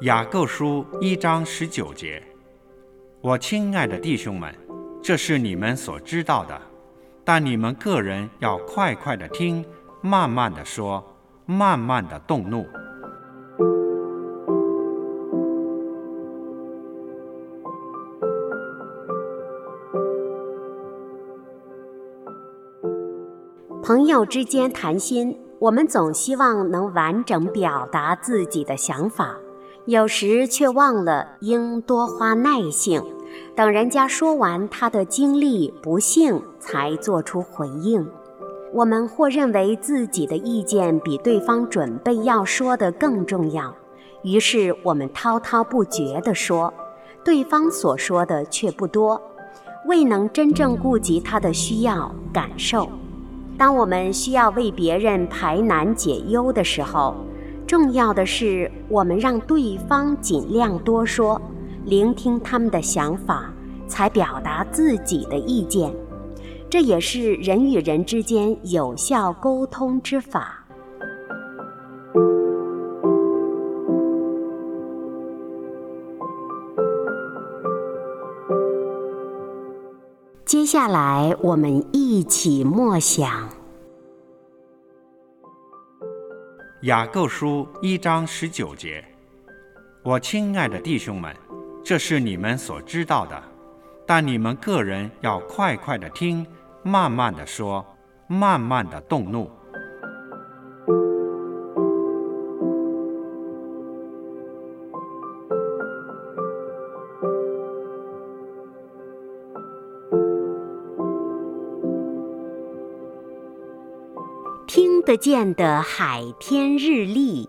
雅各书一章十九节，我亲爱的弟兄们，这是你们所知道的，但你们个人要快快的听，慢慢的说，慢慢的动怒。朋友之间谈心，我们总希望能完整表达自己的想法，有时却忘了应多花耐性，等人家说完他的经历不幸，才做出回应。我们或认为自己的意见比对方准备要说的更重要，于是我们滔滔不绝地说，对方所说的却不多，未能真正顾及他的需要感受。当我们需要为别人排难解忧的时候，重要的是我们让对方尽量多说，聆听他们的想法，才表达自己的意见。这也是人与人之间有效沟通之法。接下来，我们一起默想雅各书一章十九节，我亲爱的弟兄们，这是你们所知道的，但你们个人要快快的听，慢慢的说，慢慢的动怒。听得见的海天日历，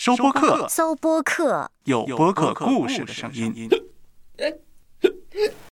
收播客，搜播客，有播客故事的声音。